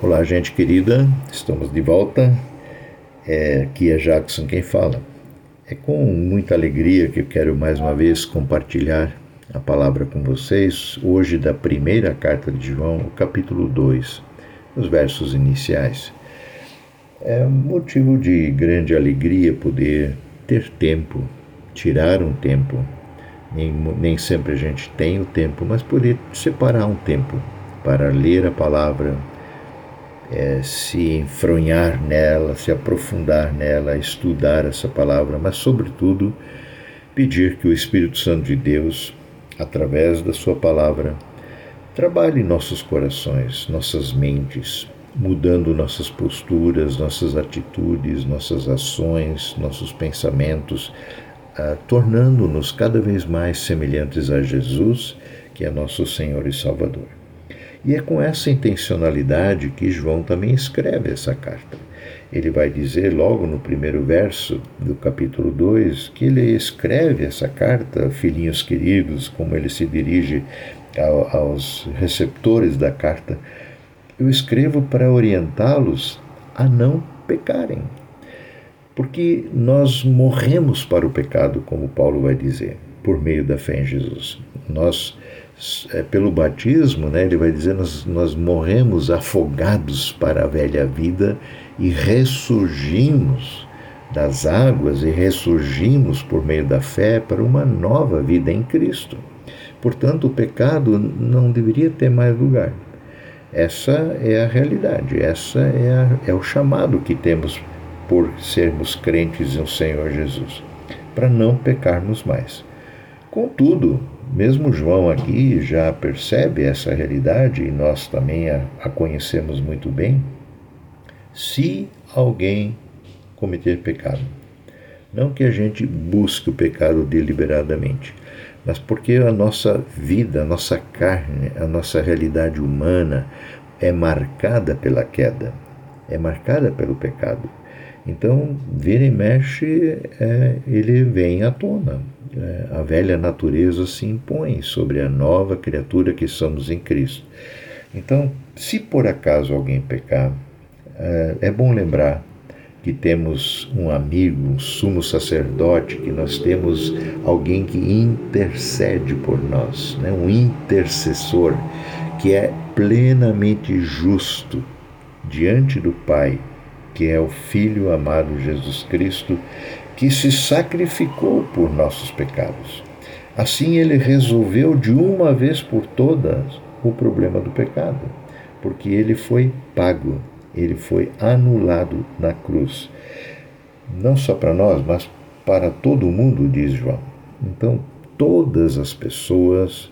Olá, gente querida, estamos de volta. É, aqui é Jackson quem fala. É com muita alegria que eu quero mais uma vez compartilhar a palavra com vocês, hoje da primeira carta de João, o capítulo 2, os versos iniciais. É motivo de grande alegria poder ter tempo, tirar um tempo. Nem, nem sempre a gente tem o tempo, mas poder separar um tempo para ler a palavra, é, se enfronhar nela, se aprofundar nela, estudar essa palavra, mas, sobretudo, pedir que o Espírito Santo de Deus, através da Sua palavra, trabalhe nossos corações, nossas mentes, mudando nossas posturas, nossas atitudes, nossas ações, nossos pensamentos, ah, tornando-nos cada vez mais semelhantes a Jesus, que é nosso Senhor e Salvador. E é com essa intencionalidade que João também escreve essa carta. Ele vai dizer logo no primeiro verso do capítulo 2 que ele escreve essa carta, filhinhos queridos, como ele se dirige aos receptores da carta. Eu escrevo para orientá-los a não pecarem. Porque nós morremos para o pecado, como Paulo vai dizer, por meio da fé em Jesus. Nós é, pelo batismo, né, ele vai dizer, nós, nós morremos afogados para a velha vida e ressurgimos das águas e ressurgimos por meio da fé para uma nova vida em Cristo. Portanto, o pecado não deveria ter mais lugar. Essa é a realidade, essa é, a, é o chamado que temos por sermos crentes no Senhor Jesus, para não pecarmos mais. Contudo, mesmo João aqui já percebe essa realidade e nós também a, a conhecemos muito bem. Se alguém cometer pecado, não que a gente busque o pecado deliberadamente, mas porque a nossa vida, a nossa carne, a nossa realidade humana é marcada pela queda, é marcada pelo pecado. Então, vira e mexe, é, ele vem à tona. É, a velha natureza se impõe sobre a nova criatura que somos em Cristo. Então, se por acaso alguém pecar, é, é bom lembrar que temos um amigo, um sumo sacerdote, que nós temos alguém que intercede por nós, né? um intercessor que é plenamente justo diante do Pai que é o Filho amado Jesus Cristo, que se sacrificou por nossos pecados. Assim, ele resolveu de uma vez por todas o problema do pecado, porque ele foi pago, ele foi anulado na cruz. Não só para nós, mas para todo mundo, diz João. Então, todas as pessoas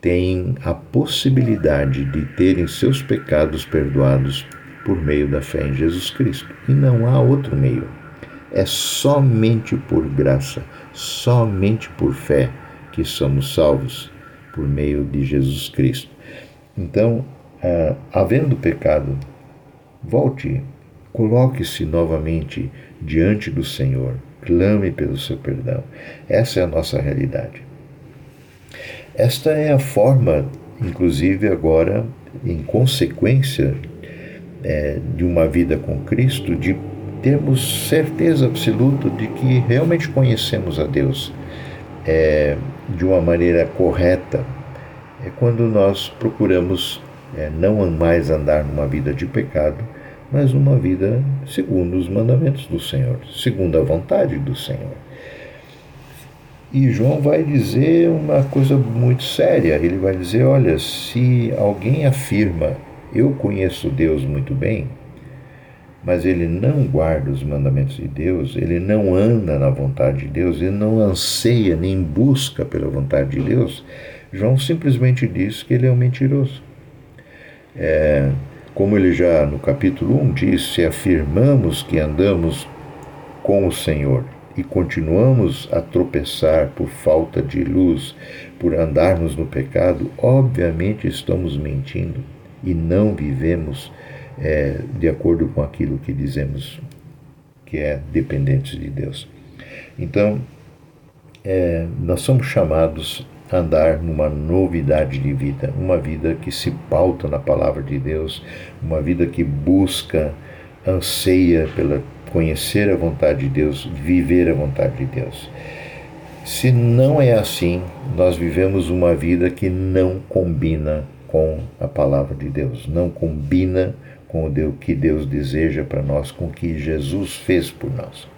têm a possibilidade de terem seus pecados perdoados por meio da fé em Jesus Cristo. E não há outro meio. É somente por graça, somente por fé que somos salvos por meio de Jesus Cristo. Então, ah, havendo pecado, volte, coloque-se novamente diante do Senhor, clame pelo seu perdão. Essa é a nossa realidade. Esta é a forma, inclusive agora, em consequência é, de uma vida com Cristo, de termos certeza absoluta de que realmente conhecemos a Deus é, de uma maneira correta, é quando nós procuramos é, não mais andar numa vida de pecado, mas numa vida segundo os mandamentos do Senhor, segundo a vontade do Senhor. E João vai dizer uma coisa muito séria. Ele vai dizer: olha, se alguém afirma eu conheço Deus muito bem, mas ele não guarda os mandamentos de Deus, ele não anda na vontade de Deus, ele não anseia nem busca pela vontade de Deus, João simplesmente diz que ele é um mentiroso. É, como ele já no capítulo 1 diz, se afirmamos que andamos com o Senhor e continuamos a tropeçar por falta de luz, por andarmos no pecado, obviamente estamos mentindo e não vivemos é, de acordo com aquilo que dizemos que é dependentes de Deus. Então, é, nós somos chamados andar numa novidade de vida, uma vida que se pauta na palavra de Deus, uma vida que busca, anseia pela conhecer a vontade de Deus, viver a vontade de Deus. Se não é assim, nós vivemos uma vida que não combina com a palavra de Deus, não combina com o que Deus deseja para nós, com o que Jesus fez por nós.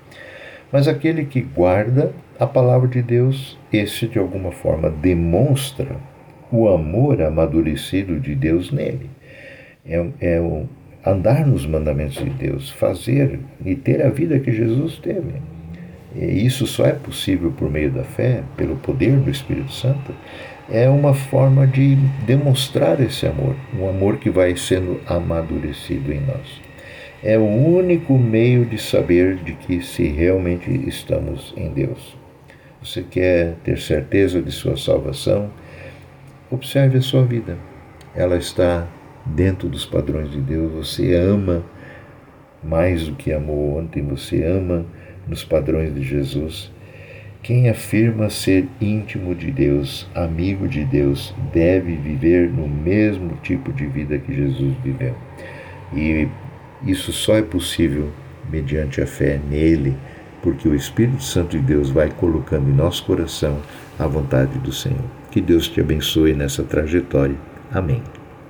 Mas aquele que guarda a palavra de Deus, esse de alguma forma demonstra o amor amadurecido de Deus nele. É, é o andar nos mandamentos de Deus, fazer e ter a vida que Jesus teve. E isso só é possível por meio da fé, pelo poder do Espírito Santo. É uma forma de demonstrar esse amor, um amor que vai sendo amadurecido em nós. É o único meio de saber de que se realmente estamos em Deus. Você quer ter certeza de sua salvação? Observe a sua vida. Ela está dentro dos padrões de Deus. Você ama mais do que amou ontem, você ama nos padrões de Jesus. Quem afirma ser íntimo de Deus, amigo de Deus, deve viver no mesmo tipo de vida que Jesus viveu. E isso só é possível mediante a fé nele, porque o Espírito Santo de Deus vai colocando em nosso coração a vontade do Senhor. Que Deus te abençoe nessa trajetória. Amém.